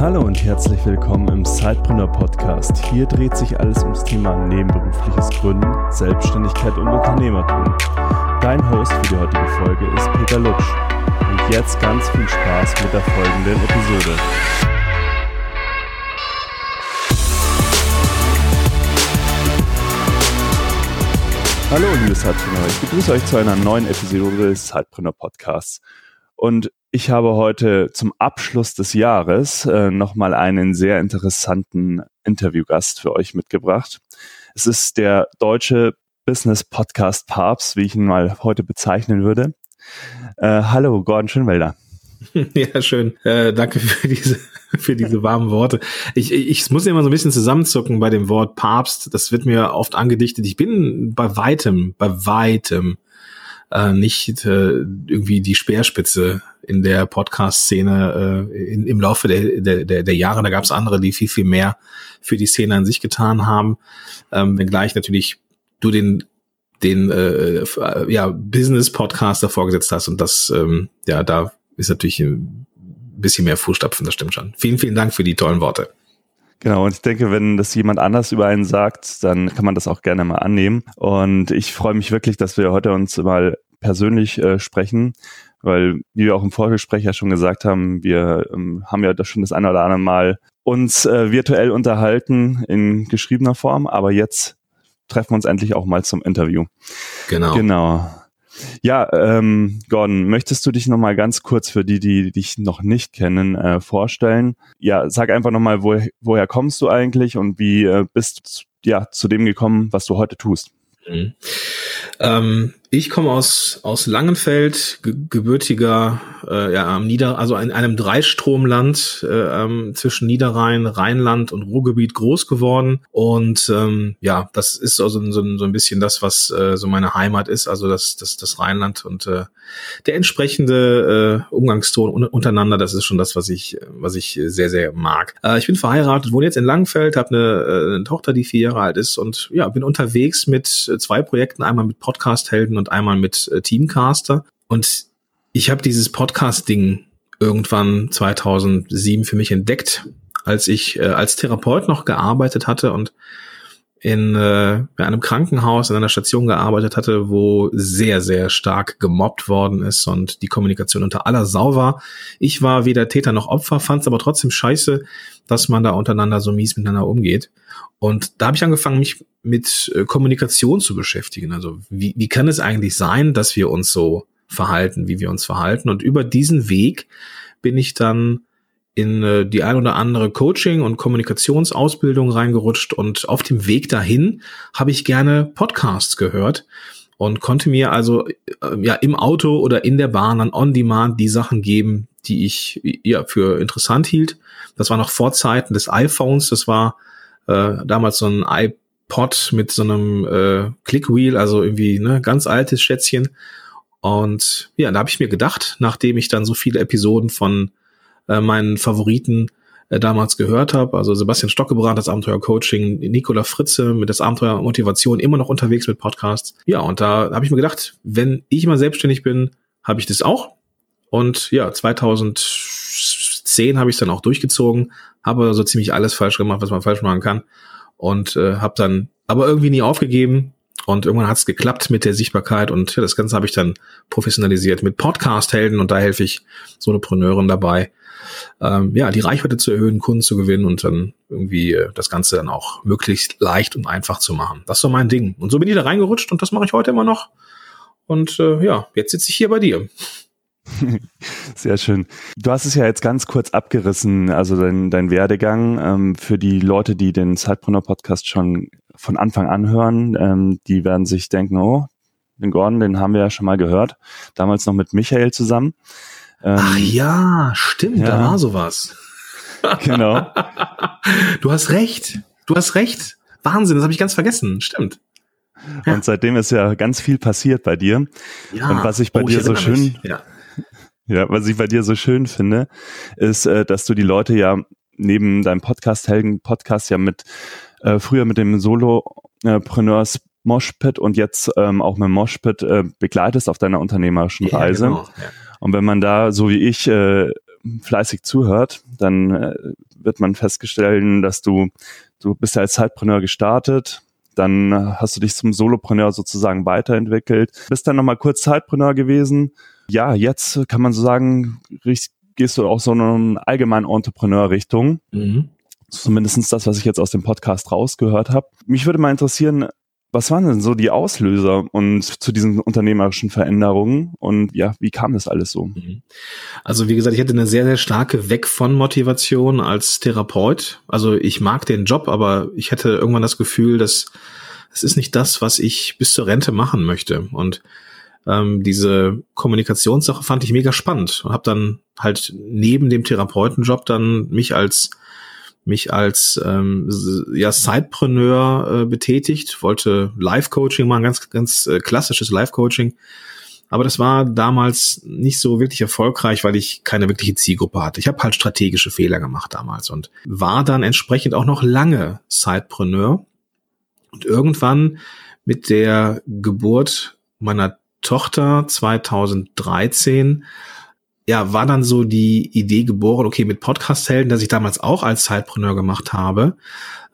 Hallo und herzlich willkommen im Sidepreneur Podcast. Hier dreht sich alles ums Thema nebenberufliches Gründen, Selbstständigkeit und Unternehmertum. Dein Host für die heutige Folge ist Peter Lutsch. Und jetzt ganz viel Spaß mit der folgenden Episode. Hallo liebe Sidepreneur, ich begrüße euch zu einer neuen Episode des Sidepreneur Podcasts. Und ich habe heute zum Abschluss des Jahres äh, nochmal einen sehr interessanten Interviewgast für euch mitgebracht. Es ist der deutsche Business Podcast Papst, wie ich ihn mal heute bezeichnen würde. Äh, hallo, Gordon Schönwelder. Ja, schön. Äh, danke für diese, für diese warmen Worte. Ich, ich, ich muss immer so ein bisschen zusammenzucken bei dem Wort Papst. Das wird mir oft angedichtet. Ich bin bei weitem, bei weitem äh, nicht äh, irgendwie die Speerspitze in der Podcast-Szene äh, im Laufe der, der, der, Jahre. Da gab es andere, die viel, viel mehr für die Szene an sich getan haben. Ähm, wenngleich natürlich du den den äh, ja, Business-Podcast vorgesetzt hast und das, ähm, ja, da ist natürlich ein bisschen mehr Fußstapfen, das stimmt schon. Vielen, vielen Dank für die tollen Worte. Genau, und ich denke, wenn das jemand anders über einen sagt, dann kann man das auch gerne mal annehmen. Und ich freue mich wirklich, dass wir heute uns mal persönlich äh, sprechen, weil, wie wir auch im Vorgespräch ja schon gesagt haben, wir ähm, haben ja das schon das eine oder andere Mal uns äh, virtuell unterhalten in geschriebener Form, aber jetzt treffen wir uns endlich auch mal zum Interview. Genau. Genau. Ja, ähm, Gordon, möchtest du dich nochmal ganz kurz für die, die dich noch nicht kennen, äh, vorstellen? Ja, sag einfach nochmal, wo, woher kommst du eigentlich und wie äh, bist ja zu dem gekommen, was du heute tust? Mhm. Ähm, ich komme aus, aus Langenfeld, ge gebürtiger, äh, ja, am Nieder, also in einem Dreistromland äh, ähm, zwischen Niederrhein, Rheinland und Ruhrgebiet groß geworden. Und ähm, ja, das ist so, so, so ein bisschen das, was äh, so meine Heimat ist, also das, das, das Rheinland und äh, der entsprechende äh, Umgangston un untereinander, das ist schon das, was ich, was ich sehr, sehr mag. Äh, ich bin verheiratet, wohne jetzt in Langenfeld, habe eine, äh, eine Tochter, die vier Jahre alt ist und ja, bin unterwegs mit zwei Projekten, einmal mit Podcast-Helden und einmal mit äh, Teamcaster. Und ich habe dieses Podcast-Ding irgendwann 2007 für mich entdeckt, als ich äh, als Therapeut noch gearbeitet hatte und in äh, einem Krankenhaus, in einer Station gearbeitet hatte, wo sehr, sehr stark gemobbt worden ist und die Kommunikation unter aller Sau war. Ich war weder Täter noch Opfer, fand es aber trotzdem scheiße, dass man da untereinander so mies miteinander umgeht. Und da habe ich angefangen, mich mit äh, Kommunikation zu beschäftigen. Also wie, wie kann es eigentlich sein, dass wir uns so verhalten, wie wir uns verhalten? Und über diesen Weg bin ich dann in äh, die ein oder andere Coaching- und Kommunikationsausbildung reingerutscht und auf dem Weg dahin habe ich gerne Podcasts gehört und konnte mir also äh, ja im Auto oder in der Bahn dann on demand die Sachen geben, die ich ja für interessant hielt. Das war noch vor Zeiten des iPhones, das war äh, damals so ein iPod mit so einem äh, Clickwheel, also irgendwie ne ganz altes Schätzchen. Und ja, da habe ich mir gedacht, nachdem ich dann so viele Episoden von äh, meinen Favoriten äh, damals gehört habe. Also Sebastian Stockebrand, das Abenteuer Coaching, Nicola Fritze mit das Abenteuer Motivation, immer noch unterwegs mit Podcasts. Ja, und da habe ich mir gedacht, wenn ich mal selbstständig bin, habe ich das auch. Und ja, 2010 habe ich dann auch durchgezogen, habe so ziemlich alles falsch gemacht, was man falsch machen kann. Und äh, habe dann aber irgendwie nie aufgegeben. Und irgendwann hat es geklappt mit der Sichtbarkeit und ja, das Ganze habe ich dann professionalisiert mit Podcast-Helden und da helfe ich Solopreneuren dabei, ähm, ja, die Reichweite zu erhöhen, Kunden zu gewinnen und dann irgendwie äh, das Ganze dann auch möglichst leicht und einfach zu machen. Das so mein Ding. Und so bin ich da reingerutscht und das mache ich heute immer noch. Und äh, ja, jetzt sitze ich hier bei dir. Sehr schön. Du hast es ja jetzt ganz kurz abgerissen, also dein, dein Werdegang. Ähm, für die Leute, die den Zeitbrunner Podcast schon von Anfang an hören, ähm, die werden sich denken, oh, den Gordon, den haben wir ja schon mal gehört. Damals noch mit Michael zusammen. Ähm, Ach ja, stimmt, ja. da war sowas. Genau. du hast recht. Du hast recht. Wahnsinn, das habe ich ganz vergessen. Stimmt. Ja. Und seitdem ist ja ganz viel passiert bei dir. Ja. Und was ich bei oh, dir ich so schön, ja. ja, was ich bei dir so schön finde, ist, äh, dass du die Leute ja neben deinem Podcast, Helgen Podcast ja mit, äh, früher mit dem Solopreneurs Moshpit und jetzt ähm, auch mit Moshpit äh, begleitest auf deiner unternehmerischen Reise. Ja, genau. Ja. Und wenn man da, so wie ich, äh, fleißig zuhört, dann äh, wird man feststellen, dass du, du bist ja als Zeitpreneur gestartet, dann hast du dich zum Solopreneur sozusagen weiterentwickelt, bist dann nochmal kurz Zeitpreneur gewesen. Ja, jetzt kann man so sagen, gehst du auch so in eine allgemeine Entrepreneur-Richtung. Mhm. Zumindestens das, was ich jetzt aus dem Podcast rausgehört habe. Mich würde mal interessieren, was waren denn so die Auslöser und zu diesen unternehmerischen Veränderungen und ja, wie kam das alles so? Mhm. Also wie gesagt, ich hatte eine sehr, sehr starke Weg von Motivation als Therapeut. Also ich mag den Job, aber ich hatte irgendwann das Gefühl, dass es ist nicht das, was ich bis zur Rente machen möchte. Und ähm, diese Kommunikationssache fand ich mega spannend und habe dann halt neben dem Therapeutenjob dann mich als mich als ähm, ja, Sidepreneur äh, betätigt, wollte Live-Coaching machen, ganz, ganz äh, klassisches Live-Coaching. Aber das war damals nicht so wirklich erfolgreich, weil ich keine wirkliche Zielgruppe hatte. Ich habe halt strategische Fehler gemacht damals und war dann entsprechend auch noch lange Sidepreneur. Und irgendwann mit der Geburt meiner Tochter 2013 ja, war dann so die Idee geboren, okay, mit Podcast-Helden, das ich damals auch als Zeitpreneur gemacht habe,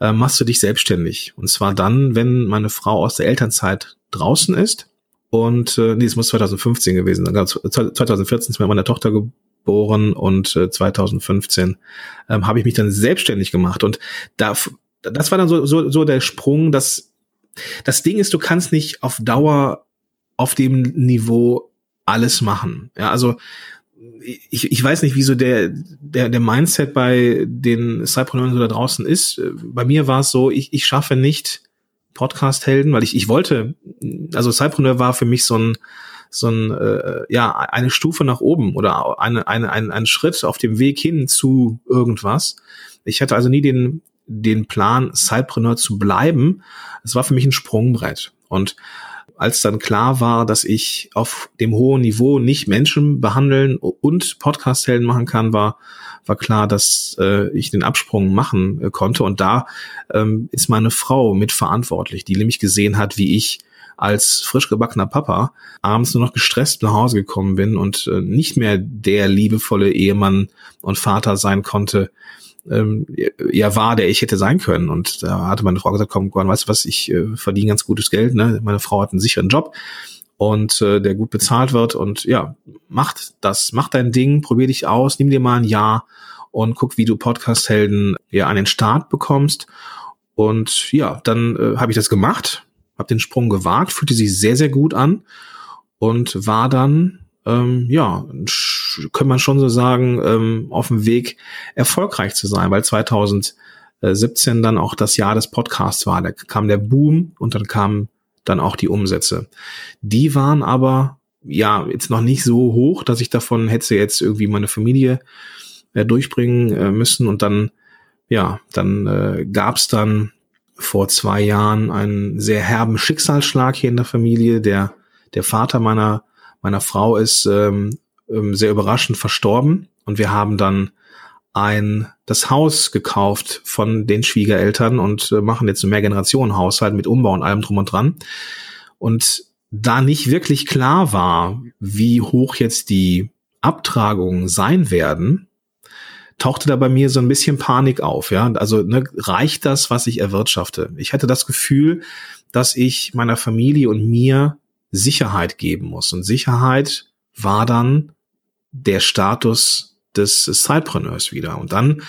äh, machst du dich selbstständig. Und zwar dann, wenn meine Frau aus der Elternzeit draußen ist. Und äh, nee, es muss 2015 gewesen sein. 2014 ist mir meine Tochter geboren und äh, 2015 ähm, habe ich mich dann selbstständig gemacht. Und da, das war dann so, so, so der Sprung, dass das Ding ist, du kannst nicht auf Dauer auf dem Niveau alles machen. Ja, also ich, ich weiß nicht, wieso der, der, der Mindset bei den Cypreneuren so da draußen ist. Bei mir war es so, ich, ich schaffe nicht Podcast-Helden, weil ich, ich wollte, also Cypreneur war für mich so ein, so ein, äh, ja, eine Stufe nach oben oder eine, eine, ein, ein Schritt auf dem Weg hin zu irgendwas. Ich hatte also nie den, den Plan, Cypreneur zu bleiben. Es war für mich ein Sprungbrett. Und als dann klar war, dass ich auf dem hohen Niveau nicht Menschen behandeln und Podcast-Helden machen kann, war, war klar, dass äh, ich den Absprung machen äh, konnte. Und da ähm, ist meine Frau mitverantwortlich, die nämlich gesehen hat, wie ich als frisch gebackener Papa abends nur noch gestresst nach Hause gekommen bin und äh, nicht mehr der liebevolle Ehemann und Vater sein konnte, ähm, ja war, der ich hätte sein können. Und da hatte meine Frau gesagt, komm, Gordon, weißt du was, ich äh, verdiene ganz gutes Geld. Ne? Meine Frau hat einen sicheren Job und äh, der gut bezahlt wird. Und ja, macht das, mach dein Ding, probier dich aus, nimm dir mal ein Jahr und guck, wie du Podcast-Helden ja an den Start bekommst. Und ja, dann äh, habe ich das gemacht, habe den Sprung gewagt, fühlte sich sehr, sehr gut an und war dann ähm, ja, kann man schon so sagen, ähm, auf dem Weg erfolgreich zu sein, weil 2017 dann auch das Jahr des Podcasts war. Da kam der Boom und dann kamen dann auch die Umsätze. Die waren aber ja jetzt noch nicht so hoch, dass ich davon hätte jetzt irgendwie meine Familie äh, durchbringen äh, müssen und dann ja, dann äh, gab es dann vor zwei Jahren einen sehr herben Schicksalsschlag hier in der Familie. Der, der Vater meiner meiner Frau ist ähm, ähm, sehr überraschend verstorben und wir haben dann ein das Haus gekauft von den Schwiegereltern und äh, machen jetzt einen Mehrgenerationen-Haushalt mit Umbau und allem drum und dran. Und da nicht wirklich klar war, wie hoch jetzt die Abtragungen sein werden, tauchte da bei mir so ein bisschen Panik auf. Ja, also ne, reicht das, was ich erwirtschafte? Ich hatte das Gefühl, dass ich meiner Familie und mir Sicherheit geben muss. Und Sicherheit war dann der Status des Sidepreneurs wieder. Und dann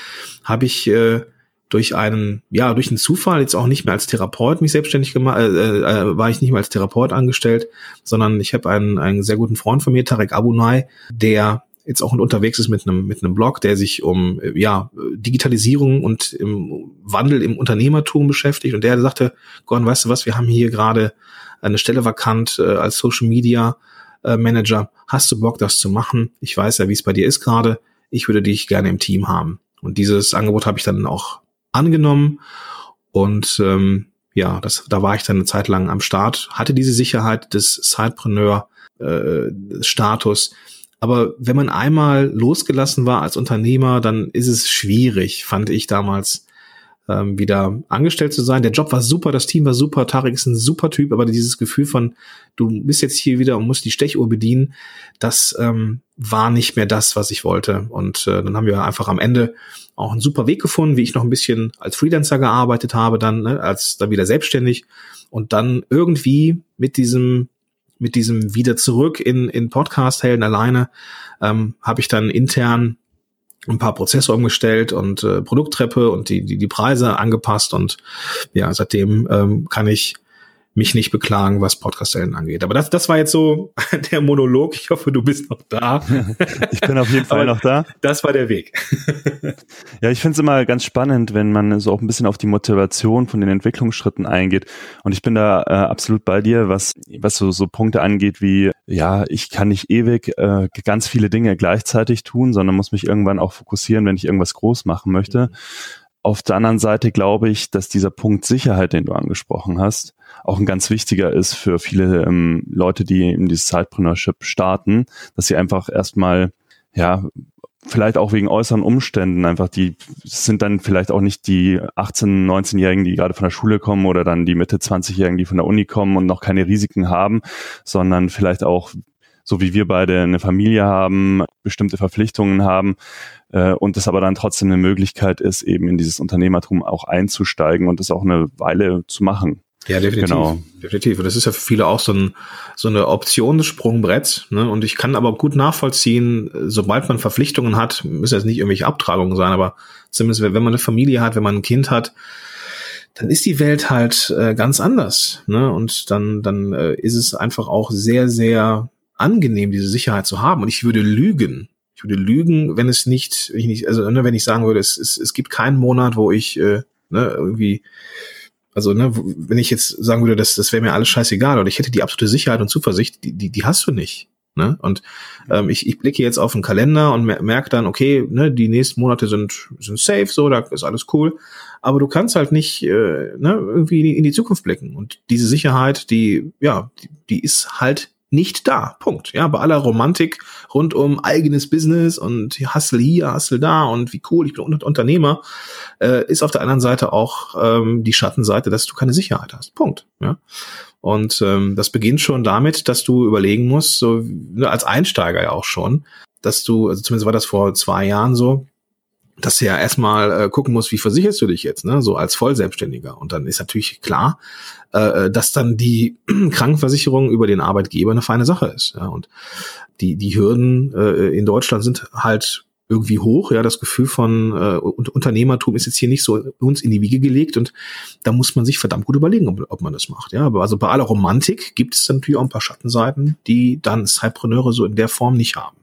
habe ich äh, durch einen, ja, durch einen Zufall jetzt auch nicht mehr als Therapeut mich selbstständig gemacht, äh, äh, war ich nicht mehr als Therapeut angestellt, sondern ich habe einen, einen sehr guten Freund von mir, Tarek Abunai, der jetzt auch unterwegs ist mit einem mit einem Blog, der sich um ja Digitalisierung und im Wandel im Unternehmertum beschäftigt und der sagte, Gordon, weißt du was, wir haben hier gerade eine Stelle vakant äh, als Social Media äh, Manager. Hast du Bock, das zu machen? Ich weiß ja, wie es bei dir ist gerade. Ich würde dich gerne im Team haben. Und dieses Angebot habe ich dann auch angenommen. Und ähm, ja, das, da war ich dann eine Zeit lang am Start, hatte diese Sicherheit des Sidepreneur-Status. Äh, Aber wenn man einmal losgelassen war als Unternehmer, dann ist es schwierig, fand ich damals, ähm, wieder angestellt zu sein. Der Job war super, das Team war super, Tarek ist ein super Typ, aber dieses Gefühl von, du bist jetzt hier wieder und musst die Stechuhr bedienen, das ähm, war nicht mehr das, was ich wollte. Und äh, dann haben wir einfach am Ende auch einen super Weg gefunden, wie ich noch ein bisschen als Freelancer gearbeitet habe, dann ne, als dann wieder selbstständig und dann irgendwie mit diesem mit diesem wieder zurück in in Podcast Helden alleine ähm, habe ich dann intern ein paar Prozesse umgestellt und äh, Produkttreppe und die, die, die Preise angepasst und ja, seitdem ähm, kann ich mich nicht beklagen, was Podcast-Helden angeht. Aber das, das war jetzt so der Monolog. Ich hoffe, du bist noch da. ich bin auf jeden Fall noch da. Das war der Weg. ja, ich finde es immer ganz spannend, wenn man so auch ein bisschen auf die Motivation von den Entwicklungsschritten eingeht. Und ich bin da äh, absolut bei dir, was, was so, so Punkte angeht wie, ja, ich kann nicht ewig äh, ganz viele Dinge gleichzeitig tun, sondern muss mich irgendwann auch fokussieren, wenn ich irgendwas groß machen möchte. Auf der anderen Seite glaube ich, dass dieser Punkt Sicherheit, den du angesprochen hast, auch ein ganz wichtiger ist für viele ähm, Leute, die in dieses Sidepreneurship starten, dass sie einfach erstmal, ja, vielleicht auch wegen äußeren Umständen einfach, die sind dann vielleicht auch nicht die 18-, 19-Jährigen, die gerade von der Schule kommen oder dann die Mitte 20-Jährigen, die von der Uni kommen und noch keine Risiken haben, sondern vielleicht auch so wie wir beide eine Familie haben, bestimmte Verpflichtungen haben äh, und das aber dann trotzdem eine Möglichkeit ist, eben in dieses Unternehmertum auch einzusteigen und das auch eine Weile zu machen. Ja, definitiv. Genau. Definitiv. Und das ist ja für viele auch so, ein, so eine Option des Sprungbretts. Ne? Und ich kann aber gut nachvollziehen, sobald man Verpflichtungen hat, müssen jetzt nicht irgendwelche Abtragungen sein, aber zumindest wenn man eine Familie hat, wenn man ein Kind hat, dann ist die Welt halt äh, ganz anders. Ne? Und dann, dann äh, ist es einfach auch sehr, sehr angenehm, diese Sicherheit zu haben. Und ich würde lügen. Ich würde lügen, wenn es nicht, wenn ich nicht, also ne, wenn ich sagen würde, es, es, es gibt keinen Monat, wo ich äh, ne, irgendwie also, ne, wenn ich jetzt sagen würde, das, das wäre mir alles scheißegal oder ich hätte die absolute Sicherheit und Zuversicht, die, die, die hast du nicht. Ne? Und ähm, ich, ich blicke jetzt auf den Kalender und mer merke dann, okay, ne, die nächsten Monate sind, sind safe, so, da ist alles cool. Aber du kannst halt nicht äh, ne, irgendwie in die, in die Zukunft blicken. Und diese Sicherheit, die, ja, die, die ist halt nicht da. Punkt. Ja, bei aller Romantik rund um eigenes Business und Hustle hier, Hustle da und wie cool, ich bin Unternehmer, äh, ist auf der anderen Seite auch ähm, die Schattenseite, dass du keine Sicherheit hast. Punkt. Ja. Und ähm, das beginnt schon damit, dass du überlegen musst, so ne, als Einsteiger ja auch schon, dass du, also zumindest war das vor zwei Jahren so, dass du ja erstmal äh, gucken musst, wie versicherst du dich jetzt, ne, so als Vollselbstständiger. Und dann ist natürlich klar, äh, äh dass dann die Krankenversicherung über den Arbeitgeber eine feine Sache ist. Ja. Und die, die Hürden äh, in Deutschland sind halt irgendwie hoch. Ja, das Gefühl von äh, Unternehmertum ist jetzt hier nicht so uns in die Wiege gelegt und da muss man sich verdammt gut überlegen, ob, ob man das macht. Ja, aber also bei aller Romantik gibt es natürlich auch ein paar Schattenseiten, die dann Cypreneure so in der Form nicht haben.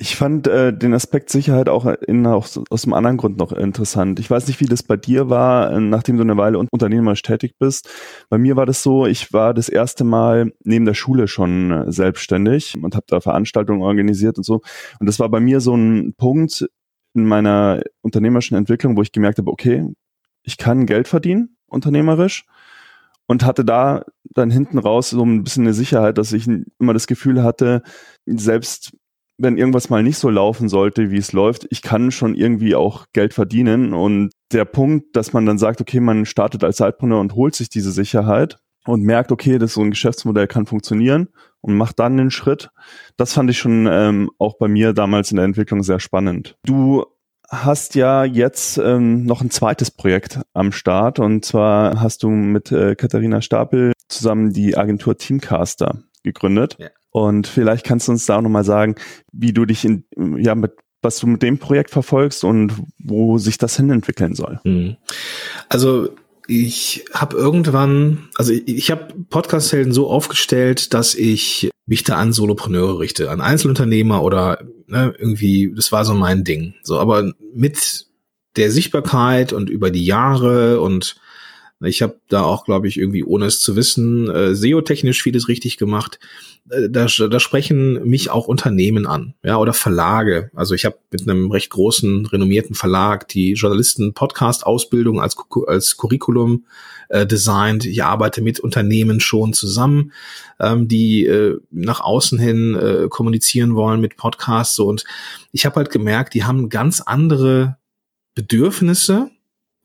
Ich fand äh, den Aspekt Sicherheit auch, in, auch aus einem anderen Grund noch interessant. Ich weiß nicht, wie das bei dir war, äh, nachdem du eine Weile unternehmerisch tätig bist. Bei mir war das so, ich war das erste Mal neben der Schule schon äh, selbstständig und habe da Veranstaltungen organisiert und so. Und das war bei mir so ein Punkt in meiner unternehmerischen Entwicklung, wo ich gemerkt habe, okay, ich kann Geld verdienen, unternehmerisch. Und hatte da dann hinten raus so ein bisschen eine Sicherheit, dass ich immer das Gefühl hatte, selbst wenn irgendwas mal nicht so laufen sollte, wie es läuft, ich kann schon irgendwie auch Geld verdienen. Und der Punkt, dass man dann sagt, okay, man startet als Zeitpreneur und holt sich diese Sicherheit und merkt, okay, das so ein Geschäftsmodell kann funktionieren und macht dann den Schritt. Das fand ich schon ähm, auch bei mir damals in der Entwicklung sehr spannend. Du hast ja jetzt ähm, noch ein zweites Projekt am Start und zwar hast du mit äh, Katharina Stapel zusammen die Agentur Teamcaster gegründet. Ja. Und vielleicht kannst du uns da auch nochmal sagen, wie du dich in, ja, mit, was du mit dem Projekt verfolgst und wo sich das hin entwickeln soll. Mhm. Also ich habe irgendwann, also ich, ich habe Podcast-Helden so aufgestellt, dass ich mich da an Solopreneure richte, an Einzelunternehmer oder ne, irgendwie, das war so mein Ding. So, aber mit der Sichtbarkeit und über die Jahre und ich habe da auch, glaube ich, irgendwie, ohne es zu wissen, äh, SEO-technisch vieles richtig gemacht. Äh, da, da sprechen mich auch Unternehmen an, ja, oder Verlage. Also ich habe mit einem recht großen, renommierten Verlag die Journalisten-Podcast-Ausbildung als, als Curriculum äh, designt. Ich arbeite mit Unternehmen schon zusammen, ähm, die äh, nach außen hin äh, kommunizieren wollen mit Podcasts. Und ich habe halt gemerkt, die haben ganz andere Bedürfnisse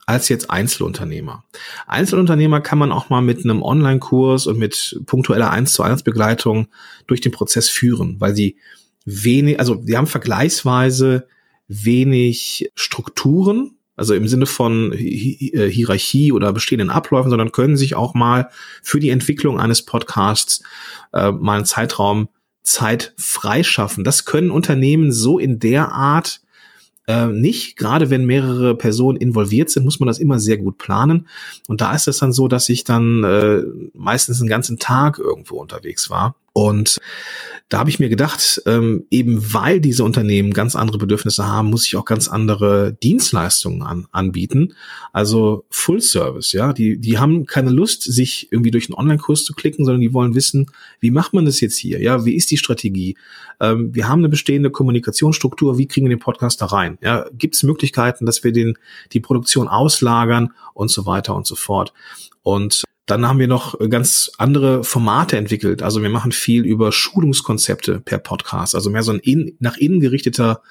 als jetzt Einzelunternehmer. Einzelunternehmer kann man auch mal mit einem Online-Kurs und mit punktueller 1 zu 1 Begleitung durch den Prozess führen, weil sie wenig, also sie haben vergleichsweise wenig Strukturen, also im Sinne von äh, Hierarchie oder bestehenden Abläufen, sondern können sich auch mal für die Entwicklung eines Podcasts äh, mal einen Zeitraum Zeit freischaffen. Das können Unternehmen so in der Art äh, nicht. Gerade wenn mehrere Personen involviert sind, muss man das immer sehr gut planen. Und da ist es dann so, dass ich dann äh, meistens einen ganzen Tag irgendwo unterwegs war. Und da habe ich mir gedacht, ähm, eben weil diese Unternehmen ganz andere Bedürfnisse haben, muss ich auch ganz andere Dienstleistungen an, anbieten. Also Full Service, ja. Die, die haben keine Lust, sich irgendwie durch einen Online-Kurs zu klicken, sondern die wollen wissen, wie macht man das jetzt hier? Ja, wie ist die Strategie? Ähm, wir haben eine bestehende Kommunikationsstruktur, wie kriegen wir den Podcast da rein? Ja, gibt es Möglichkeiten, dass wir den, die Produktion auslagern und so weiter und so fort? Und dann haben wir noch ganz andere Formate entwickelt. Also wir machen viel über Schulungskonzepte per Podcast. Also mehr so ein in, nach innen gerichteter,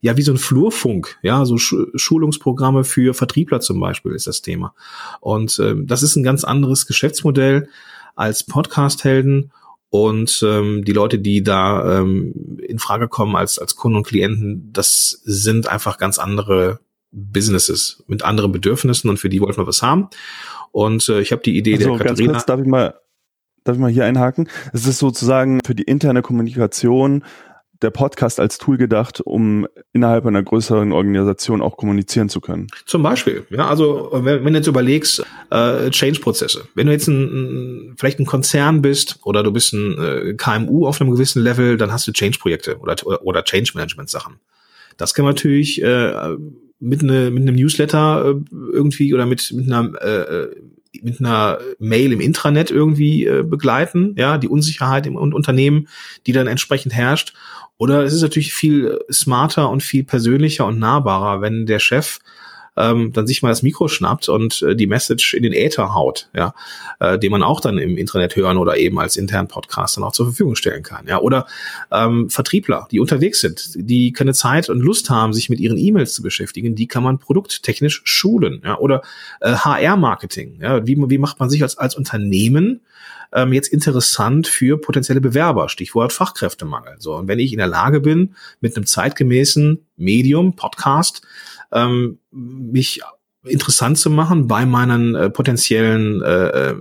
ja, wie so ein Flurfunk. Ja, so Sch Schulungsprogramme für Vertriebler zum Beispiel ist das Thema. Und ähm, das ist ein ganz anderes Geschäftsmodell als Podcast-Helden. Und ähm, die Leute, die da ähm, in Frage kommen als, als Kunden und Klienten, das sind einfach ganz andere Businesses mit anderen Bedürfnissen und für die wollten wir was haben. Und äh, ich habe die Idee also der Katharina. Ganz kurz, darf ich mal, darf ich mal hier einhaken? Es ist sozusagen für die interne Kommunikation der Podcast als Tool gedacht, um innerhalb einer größeren Organisation auch kommunizieren zu können. Zum Beispiel, ja, also wenn, wenn du jetzt überlegst, äh, Change-Prozesse. Wenn du jetzt ein, vielleicht ein Konzern bist oder du bist ein äh, KMU auf einem gewissen Level, dann hast du Change-Projekte oder, oder, oder Change-Management-Sachen. Das kann man natürlich äh, mit, ne, mit einem Newsletter äh, irgendwie oder mit, mit einer äh, mit einer Mail im Intranet irgendwie äh, begleiten, ja, die Unsicherheit im Unternehmen, die dann entsprechend herrscht. Oder es ist natürlich viel smarter und viel persönlicher und nahbarer, wenn der Chef ähm, dann sich mal das Mikro schnappt und äh, die Message in den Äther haut, ja, äh, den man auch dann im Internet hören oder eben als internen Podcast dann auch zur Verfügung stellen kann, ja, oder ähm, Vertriebler, die unterwegs sind, die keine Zeit und Lust haben, sich mit ihren E-Mails zu beschäftigen, die kann man produkttechnisch schulen, ja, oder äh, HR-Marketing, ja, wie, wie macht man sich als als Unternehmen ähm, jetzt interessant für potenzielle Bewerber, Stichwort Fachkräftemangel. So, und wenn ich in der Lage bin, mit einem zeitgemäßen Medium, Podcast, ähm, mich interessant zu machen bei meinen äh, potenziellen äh, äh,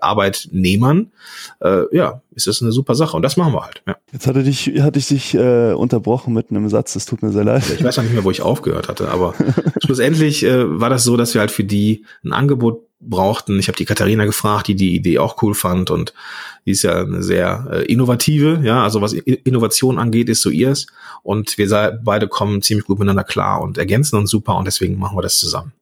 Arbeitnehmern, äh, ja, ist das eine super Sache und das machen wir halt. Ja. Jetzt hatte dich, hatte ich dich äh, unterbrochen mit einem Satz, das tut mir sehr leid. Ich weiß noch nicht mehr, wo ich aufgehört hatte, aber schlussendlich äh, war das so, dass wir halt für die ein Angebot brauchten. Ich habe die Katharina gefragt, die die Idee auch cool fand und die ist ja eine sehr äh, innovative, ja, also was Innovation angeht, ist so ihrs und wir beide kommen ziemlich gut miteinander klar und ergänzen uns super und deswegen machen wir das zusammen.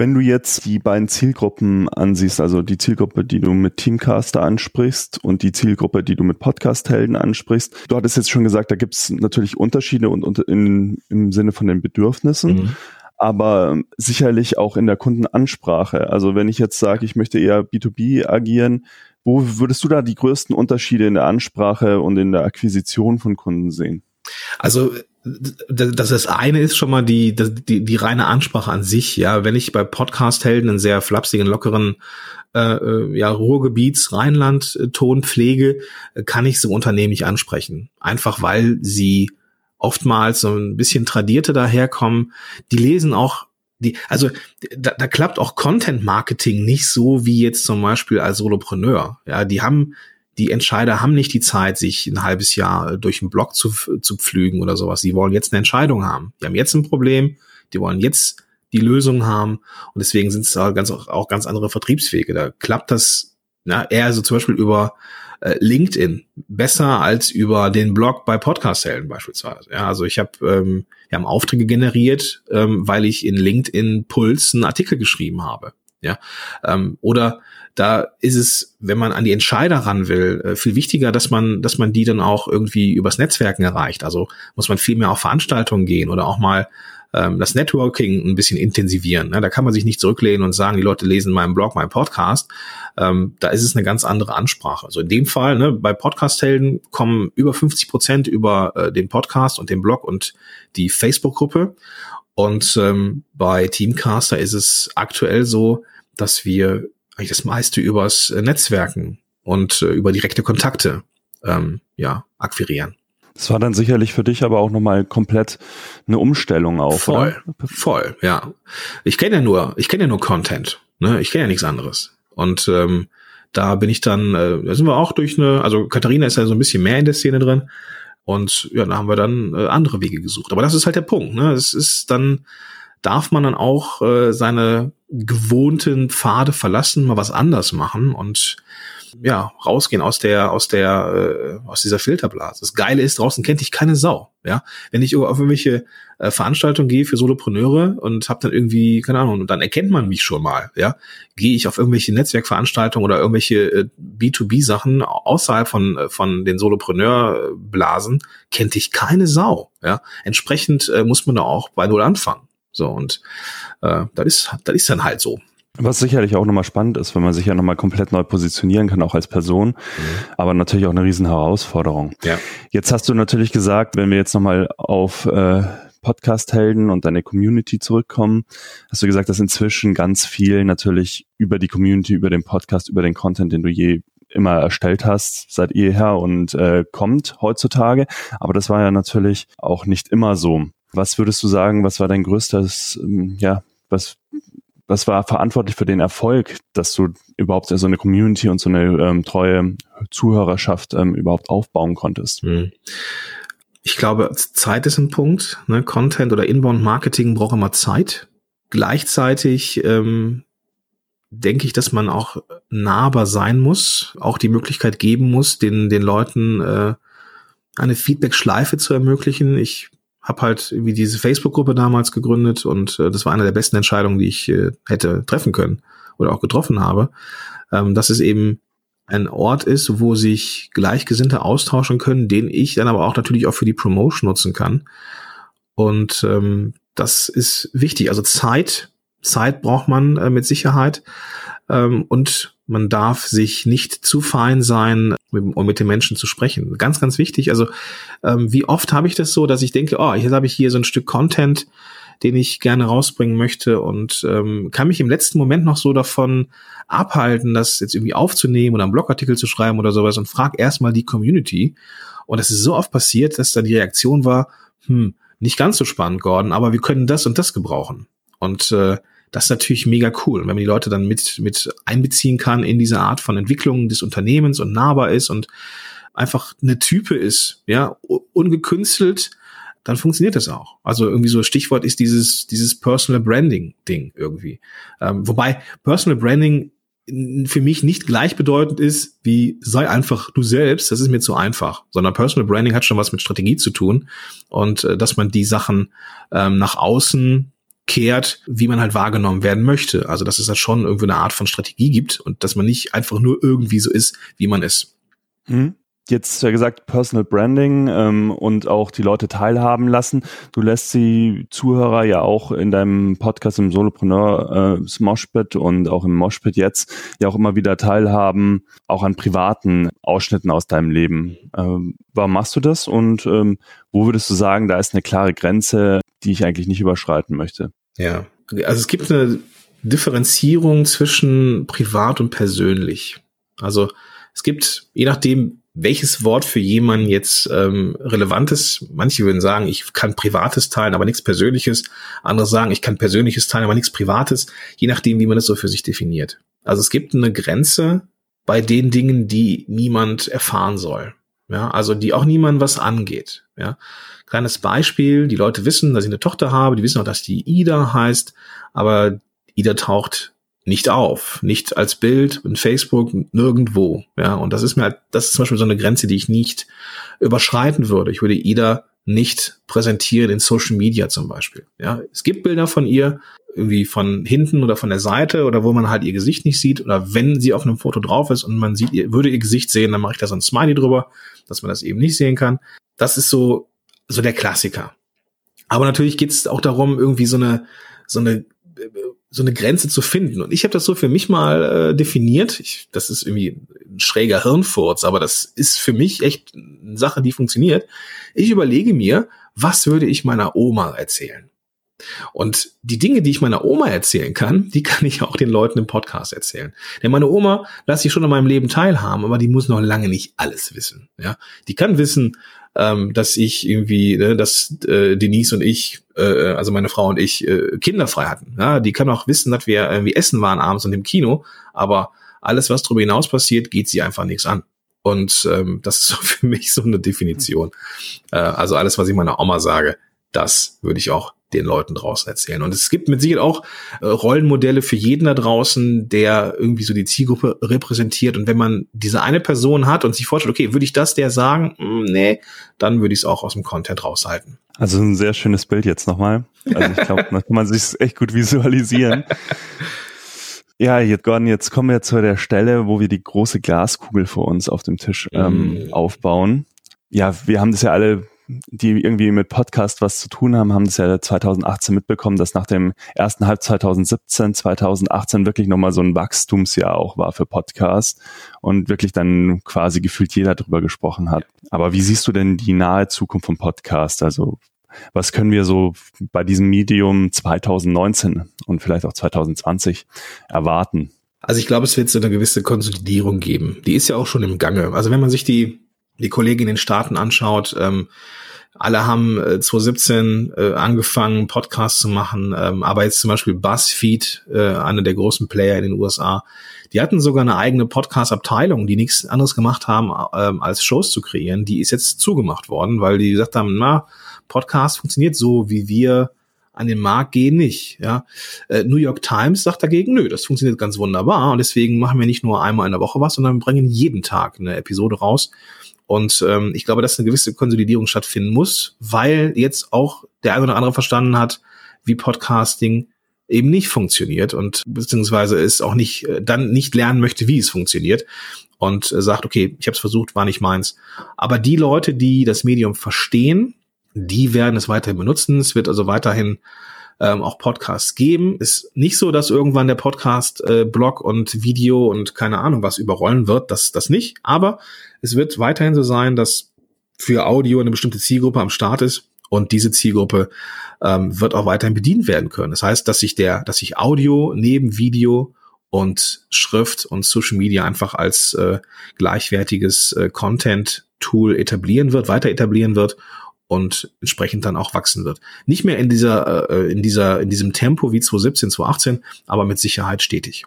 Wenn du jetzt die beiden Zielgruppen ansiehst, also die Zielgruppe, die du mit Teamcaster ansprichst und die Zielgruppe, die du mit Podcast-Helden ansprichst, du hattest jetzt schon gesagt, da gibt es natürlich Unterschiede und, und in, im Sinne von den Bedürfnissen. Mhm aber sicherlich auch in der Kundenansprache. Also wenn ich jetzt sage, ich möchte eher B2B agieren, wo würdest du da die größten Unterschiede in der Ansprache und in der Akquisition von Kunden sehen? Also das, das eine ist schon mal die, die, die reine Ansprache an sich. Ja, wenn ich bei Podcast-Helden einen sehr flapsigen, lockeren äh, äh ja, Ruhrgebiets Rheinland-Ton pflege, kann ich so Unternehmen nicht ansprechen. Einfach weil sie oftmals so ein bisschen tradierte daherkommen. Die lesen auch die, also da, da klappt auch Content Marketing nicht so wie jetzt zum Beispiel als Solopreneur. Ja, die haben die Entscheider haben nicht die Zeit, sich ein halbes Jahr durch einen Blog zu, zu pflügen oder sowas. Die wollen jetzt eine Entscheidung haben. Die haben jetzt ein Problem, die wollen jetzt die Lösung haben und deswegen sind es auch ganz, auch ganz andere Vertriebswege. Da klappt das na, eher so zum Beispiel über äh, LinkedIn besser als über den Blog bei Podcast-Helden beispielsweise. Ja, also ich habe ähm, wir haben Aufträge generiert, ähm, weil ich in LinkedIn Puls einen Artikel geschrieben habe. Ja, ähm, oder da ist es, wenn man an die Entscheider ran will, äh, viel wichtiger, dass man, dass man die dann auch irgendwie übers Netzwerken erreicht. Also muss man viel mehr auf Veranstaltungen gehen oder auch mal ähm, das Networking ein bisschen intensivieren. Ne? Da kann man sich nicht zurücklehnen und sagen, die Leute lesen meinen Blog, meinen Podcast. Ähm, da ist es eine ganz andere Ansprache. Also in dem Fall, ne, bei Podcast-Helden kommen über 50 Prozent über äh, den Podcast und den Blog und die Facebook-Gruppe. Und ähm, bei Teamcaster ist es aktuell so, dass wir eigentlich das meiste übers Netzwerken und äh, über direkte Kontakte ähm, ja, akquirieren. Das war dann sicherlich für dich aber auch nochmal komplett eine Umstellung auch. Voll, oder? voll, ja. Ich kenne ja nur, ich kenne ja nur Content. Ne? Ich kenne ja nichts anderes. Und ähm, da bin ich dann, äh, da sind wir auch durch eine, also Katharina ist ja so ein bisschen mehr in der Szene drin. Und ja, da haben wir dann äh, andere Wege gesucht. Aber das ist halt der Punkt. Ne? Es ist dann, darf man dann auch äh, seine gewohnten Pfade verlassen, mal was anders machen und ja, rausgehen aus der, aus der, äh, aus dieser Filterblase. Das Geile ist, draußen kennt dich keine Sau. Ja, wenn ich auf irgendwelche äh, Veranstaltungen gehe für Solopreneure und habe dann irgendwie, keine Ahnung, und dann erkennt man mich schon mal. Ja, gehe ich auf irgendwelche Netzwerkveranstaltungen oder irgendwelche äh, B2B-Sachen außerhalb von äh, von den Solopreneur-Blasen, kennt dich keine Sau. Ja, entsprechend äh, muss man da auch bei null anfangen. So und äh, das ist, das ist dann halt so. Was sicherlich auch nochmal spannend ist, wenn man sich ja nochmal komplett neu positionieren kann, auch als Person, mhm. aber natürlich auch eine riesen Herausforderung. Ja. Jetzt hast du natürlich gesagt, wenn wir jetzt nochmal auf äh, Podcast-Helden und deine Community zurückkommen, hast du gesagt, dass inzwischen ganz viel natürlich über die Community, über den Podcast, über den Content, den du je immer erstellt hast, seit jeher und äh, kommt heutzutage. Aber das war ja natürlich auch nicht immer so. Was würdest du sagen, was war dein größtes, ähm, ja, was was war verantwortlich für den Erfolg, dass du überhaupt so eine Community und so eine ähm, treue Zuhörerschaft ähm, überhaupt aufbauen konntest? Hm. Ich glaube, Zeit ist ein Punkt. Ne? Content oder Inbound Marketing braucht immer Zeit. Gleichzeitig ähm, denke ich, dass man auch nahbar sein muss, auch die Möglichkeit geben muss, den, den Leuten äh, eine Feedback-Schleife zu ermöglichen. Ich habe halt irgendwie diese Facebook-Gruppe damals gegründet und äh, das war eine der besten Entscheidungen, die ich äh, hätte treffen können oder auch getroffen habe, ähm, dass es eben ein Ort ist, wo sich Gleichgesinnte austauschen können, den ich dann aber auch natürlich auch für die Promotion nutzen kann. Und ähm, das ist wichtig. Also Zeit, Zeit braucht man äh, mit Sicherheit. Ähm, und man darf sich nicht zu fein sein, um mit den Menschen zu sprechen. Ganz, ganz wichtig. Also ähm, wie oft habe ich das so, dass ich denke, oh, jetzt habe ich hier so ein Stück Content, den ich gerne rausbringen möchte und ähm, kann mich im letzten Moment noch so davon abhalten, das jetzt irgendwie aufzunehmen oder einen Blogartikel zu schreiben oder sowas und frag erstmal die Community. Und das ist so oft passiert, dass dann die Reaktion war, hm, nicht ganz so spannend, Gordon, aber wir können das und das gebrauchen. Und äh, das ist natürlich mega cool. wenn man die Leute dann mit, mit einbeziehen kann in diese Art von Entwicklung des Unternehmens und nahbar ist und einfach eine Type ist, ja, ungekünstelt, dann funktioniert das auch. Also irgendwie so Stichwort ist dieses, dieses Personal Branding Ding irgendwie. Ähm, wobei Personal Branding für mich nicht gleichbedeutend ist wie sei einfach du selbst, das ist mir zu einfach, sondern Personal Branding hat schon was mit Strategie zu tun und äh, dass man die Sachen ähm, nach außen kehrt, wie man halt wahrgenommen werden möchte. Also dass es da schon irgendwie eine Art von Strategie gibt und dass man nicht einfach nur irgendwie so ist, wie man ist. Mhm. Jetzt ja gesagt Personal Branding ähm, und auch die Leute teilhaben lassen. Du lässt die Zuhörer ja auch in deinem Podcast im Solopreneur äh, Moshpit und auch im Moshpit jetzt ja auch immer wieder teilhaben, auch an privaten Ausschnitten aus deinem Leben. Ähm, warum machst du das und ähm, wo würdest du sagen, da ist eine klare Grenze, die ich eigentlich nicht überschreiten möchte? Ja, also es gibt eine Differenzierung zwischen privat und persönlich. Also es gibt, je nachdem, welches Wort für jemanden jetzt ähm, relevant ist. Manche würden sagen, ich kann Privates teilen, aber nichts Persönliches. Andere sagen, ich kann Persönliches teilen, aber nichts Privates. Je nachdem, wie man das so für sich definiert. Also es gibt eine Grenze bei den Dingen, die niemand erfahren soll. Ja, also die auch niemand was angeht. Ja, Kleines Beispiel, die Leute wissen, dass ich eine Tochter habe, die wissen auch, dass die Ida heißt, aber Ida taucht nicht auf, nicht als Bild in Facebook, nirgendwo. Ja, und das ist mir halt, das ist zum Beispiel so eine Grenze, die ich nicht überschreiten würde. Ich würde Ida nicht präsentieren in Social Media zum Beispiel. Ja, es gibt Bilder von ihr, irgendwie von hinten oder von der Seite oder wo man halt ihr Gesicht nicht sieht oder wenn sie auf einem Foto drauf ist und man sieht, ihr würde ihr Gesicht sehen, dann mache ich da so ein Smiley drüber, dass man das eben nicht sehen kann. Das ist so so der Klassiker. Aber natürlich geht es auch darum, irgendwie so eine, so eine, so eine Grenze zu finden. Und ich habe das so für mich mal äh, definiert. Ich, das ist irgendwie ein schräger Hirnfurz, aber das ist für mich echt eine Sache, die funktioniert. Ich überlege mir, was würde ich meiner Oma erzählen? Und die Dinge, die ich meiner Oma erzählen kann, die kann ich auch den Leuten im Podcast erzählen. Denn meine Oma lasse ich schon an meinem Leben teilhaben, aber die muss noch lange nicht alles wissen. Ja, die kann wissen, ähm, dass ich irgendwie, ne, dass äh, Denise und ich, äh, also meine Frau und ich, äh, kinderfrei hatten. Ja, die kann auch wissen, dass wir irgendwie essen waren abends und im Kino, aber alles, was darüber hinaus passiert, geht sie einfach nichts an. Und ähm, das ist für mich so eine Definition. Äh, also alles, was ich meiner Oma sage, das würde ich auch den Leuten draußen erzählen. Und es gibt mit Sicherheit auch äh, Rollenmodelle für jeden da draußen, der irgendwie so die Zielgruppe repräsentiert. Und wenn man diese eine Person hat und sich vorstellt, okay, würde ich das der sagen? Hm, nee, dann würde ich es auch aus dem Content raushalten. Also ein sehr schönes Bild jetzt nochmal. Also ich glaube, da kann man sich echt gut visualisieren. Ja, jetzt Gordon, jetzt kommen wir zu der Stelle, wo wir die große Glaskugel vor uns auf dem Tisch ähm, mm. aufbauen. Ja, wir haben das ja alle die irgendwie mit Podcast was zu tun haben, haben das ja 2018 mitbekommen, dass nach dem ersten Halb 2017, 2018 wirklich nochmal so ein Wachstumsjahr auch war für Podcast und wirklich dann quasi gefühlt jeder drüber gesprochen hat. Aber wie siehst du denn die nahe Zukunft vom Podcast? Also was können wir so bei diesem Medium 2019 und vielleicht auch 2020 erwarten? Also ich glaube, es wird so eine gewisse Konsolidierung geben. Die ist ja auch schon im Gange. Also wenn man sich die die Kollegen in den Staaten anschaut, ähm, alle haben äh, 2017 äh, angefangen, Podcasts zu machen, ähm, aber jetzt zum Beispiel BuzzFeed, äh, einer der großen Player in den USA, die hatten sogar eine eigene Podcast-Abteilung, die nichts anderes gemacht haben, ähm, als Shows zu kreieren. Die ist jetzt zugemacht worden, weil die gesagt haben, na, Podcast funktioniert so, wie wir an den Markt gehen nicht. Ja, äh, New York Times sagt dagegen, nö, das funktioniert ganz wunderbar und deswegen machen wir nicht nur einmal in der Woche was, sondern wir bringen jeden Tag eine Episode raus und ähm, ich glaube, dass eine gewisse Konsolidierung stattfinden muss, weil jetzt auch der eine oder andere verstanden hat, wie Podcasting eben nicht funktioniert und beziehungsweise es auch nicht äh, dann nicht lernen möchte, wie es funktioniert und äh, sagt, okay, ich habe es versucht, war nicht meins. Aber die Leute, die das Medium verstehen, die werden es weiterhin benutzen. Es wird also weiterhin ähm, auch Podcasts geben. Ist nicht so, dass irgendwann der Podcast äh, Blog und Video und keine Ahnung was überrollen wird, das, das nicht. Aber es wird weiterhin so sein, dass für Audio eine bestimmte Zielgruppe am Start ist und diese Zielgruppe ähm, wird auch weiterhin bedient werden können. Das heißt, dass sich der, dass sich Audio neben Video und Schrift und Social Media einfach als äh, gleichwertiges äh, Content-Tool etablieren wird, weiter etablieren wird und entsprechend dann auch wachsen wird. Nicht mehr in dieser, äh, in dieser, in diesem Tempo wie 2017, 2018, aber mit Sicherheit stetig.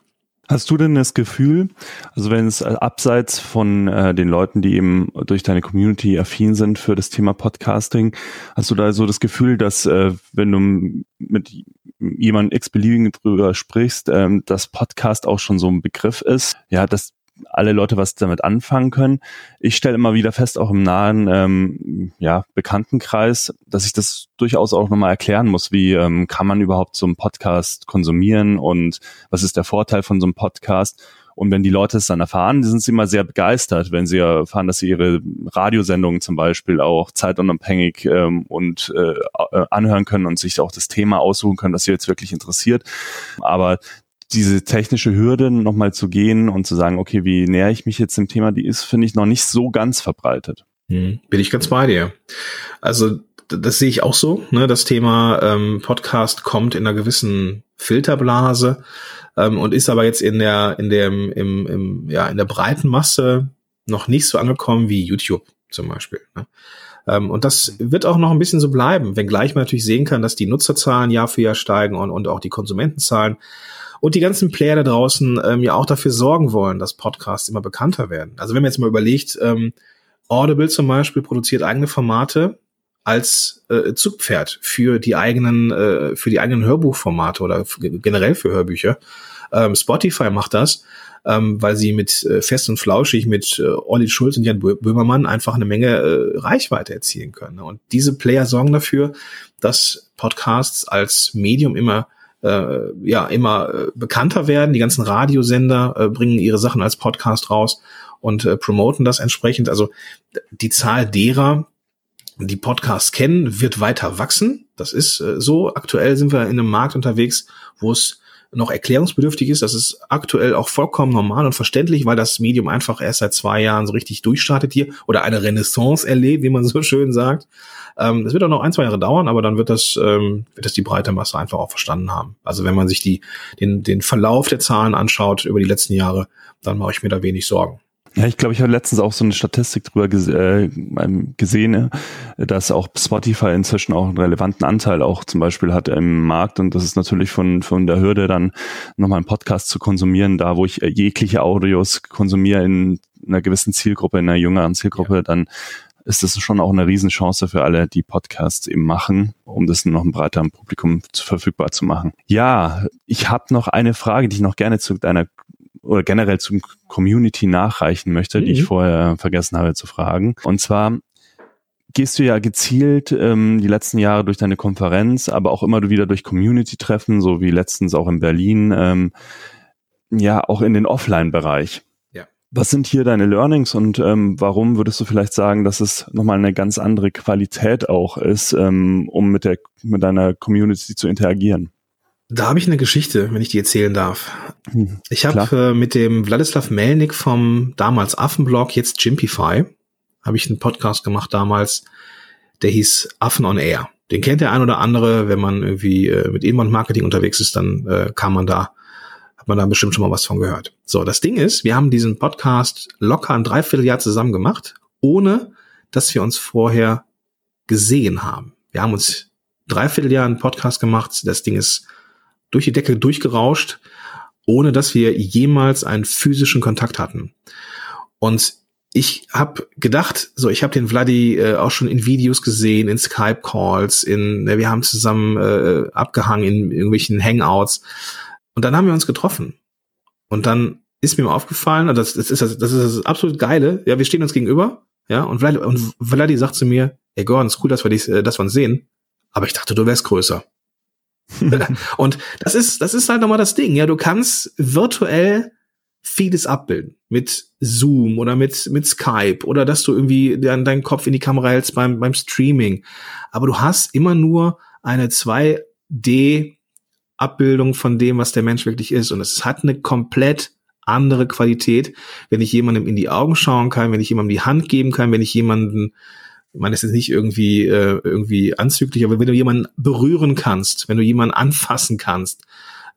Hast du denn das Gefühl, also wenn es äh, abseits von äh, den Leuten, die eben durch deine Community affin sind für das Thema Podcasting, hast du da so das Gefühl, dass äh, wenn du mit jemandem x-beliebigen drüber sprichst, ähm, dass Podcast auch schon so ein Begriff ist, ja, dass alle Leute was damit anfangen können. Ich stelle immer wieder fest, auch im nahen ähm, ja, Bekanntenkreis, dass ich das durchaus auch nochmal erklären muss, wie ähm, kann man überhaupt so einen Podcast konsumieren und was ist der Vorteil von so einem Podcast. Und wenn die Leute es dann erfahren, sind sie immer sehr begeistert, wenn sie erfahren, dass sie ihre Radiosendungen zum Beispiel auch zeitunabhängig ähm, und äh, äh anhören können und sich auch das Thema aussuchen können, das sie jetzt wirklich interessiert. Aber diese technische Hürde nochmal zu gehen und zu sagen, okay, wie nähere ich mich jetzt dem Thema, die ist, finde ich, noch nicht so ganz verbreitet. Hm, bin ich ganz bei dir. Also das sehe ich auch so. Ne? Das Thema ähm, Podcast kommt in einer gewissen Filterblase ähm, und ist aber jetzt in der in dem im, im ja in der breiten Masse noch nicht so angekommen wie YouTube zum Beispiel. Ne? Ähm, und das wird auch noch ein bisschen so bleiben, wenngleich man natürlich sehen kann, dass die Nutzerzahlen Jahr für Jahr steigen und, und auch die Konsumentenzahlen und die ganzen Player da draußen ähm, ja auch dafür sorgen wollen, dass Podcasts immer bekannter werden. Also wenn man jetzt mal überlegt, ähm, Audible zum Beispiel produziert eigene Formate als äh, Zugpferd für die eigenen äh, für die eigenen Hörbuchformate oder generell für Hörbücher. Ähm, Spotify macht das, ähm, weil sie mit äh, Fest und Flauschig, mit äh, Olli Schulz und Jan Böhmermann einfach eine Menge äh, Reichweite erzielen können. Und diese Player sorgen dafür, dass Podcasts als Medium immer äh, ja immer äh, bekannter werden. Die ganzen Radiosender äh, bringen ihre Sachen als Podcast raus und äh, promoten das entsprechend. Also die Zahl derer, die Podcasts kennen, wird weiter wachsen. Das ist äh, so. Aktuell sind wir in einem Markt unterwegs, wo es noch erklärungsbedürftig ist. Das ist aktuell auch vollkommen normal und verständlich, weil das Medium einfach erst seit zwei Jahren so richtig durchstartet hier oder eine Renaissance erlebt, wie man so schön sagt. Ähm, das wird auch noch ein, zwei Jahre dauern, aber dann wird das, ähm, wird das die breite Masse einfach auch verstanden haben. Also wenn man sich die, den, den Verlauf der Zahlen anschaut über die letzten Jahre, dann mache ich mir da wenig Sorgen. Ja, ich glaube, ich habe letztens auch so eine Statistik drüber äh, gesehen, dass auch Spotify inzwischen auch einen relevanten Anteil auch zum Beispiel hat im Markt und das ist natürlich von, von der Hürde dann nochmal einen Podcast zu konsumieren, da wo ich jegliche Audios konsumiere in einer gewissen Zielgruppe, in einer jüngeren Zielgruppe, ja. dann ist das schon auch eine Riesenchance für alle, die Podcasts eben machen, um das noch ein breiteren Publikum verfügbar zu machen. Ja, ich habe noch eine Frage, die ich noch gerne zu deiner oder generell zum Community nachreichen möchte, mhm. die ich mhm. vorher vergessen habe zu fragen. Und zwar gehst du ja gezielt ähm, die letzten Jahre durch deine Konferenz, aber auch immer wieder durch Community-Treffen, so wie letztens auch in Berlin, ähm, ja auch in den Offline-Bereich. Ja. Was sind hier deine Learnings und ähm, warum würdest du vielleicht sagen, dass es nochmal eine ganz andere Qualität auch ist, ähm, um mit der mit deiner Community zu interagieren? Da habe ich eine Geschichte, wenn ich die erzählen darf. Hm, ich habe äh, mit dem Wladislav Melnik vom damals Affenblog, jetzt Jimpify, habe ich einen Podcast gemacht damals, der hieß Affen on Air. Den kennt der ein oder andere, wenn man irgendwie äh, mit Inbound-Marketing unterwegs ist, dann äh, kann man da, hat man da bestimmt schon mal was von gehört. So, das Ding ist, wir haben diesen Podcast locker ein Dreivierteljahr zusammen gemacht, ohne dass wir uns vorher gesehen haben. Wir haben uns Dreivierteljahr einen Podcast gemacht, das Ding ist durch die Decke durchgerauscht, ohne dass wir jemals einen physischen Kontakt hatten. Und ich habe gedacht, so ich habe den Vladi äh, auch schon in Videos gesehen, in Skype-Calls, in äh, wir haben zusammen äh, abgehangen in irgendwelchen Hangouts und dann haben wir uns getroffen und dann ist mir aufgefallen, das, das ist das, das ist das absolut geile, ja wir stehen uns gegenüber, ja und Vladi, und Vladi sagt zu mir, ey Gordon, ist cool, dass wir dich, äh, dass wir uns sehen, aber ich dachte, du wärst größer. und das ist, das ist halt nochmal das Ding. Ja, du kannst virtuell vieles abbilden mit Zoom oder mit, mit Skype oder dass du irgendwie deinen, deinen Kopf in die Kamera hältst beim, beim Streaming. Aber du hast immer nur eine 2D Abbildung von dem, was der Mensch wirklich ist. Und es hat eine komplett andere Qualität, wenn ich jemandem in die Augen schauen kann, wenn ich jemandem die Hand geben kann, wenn ich jemanden es ist nicht irgendwie, äh, irgendwie anzüglich, aber wenn du jemanden berühren kannst, wenn du jemanden anfassen kannst,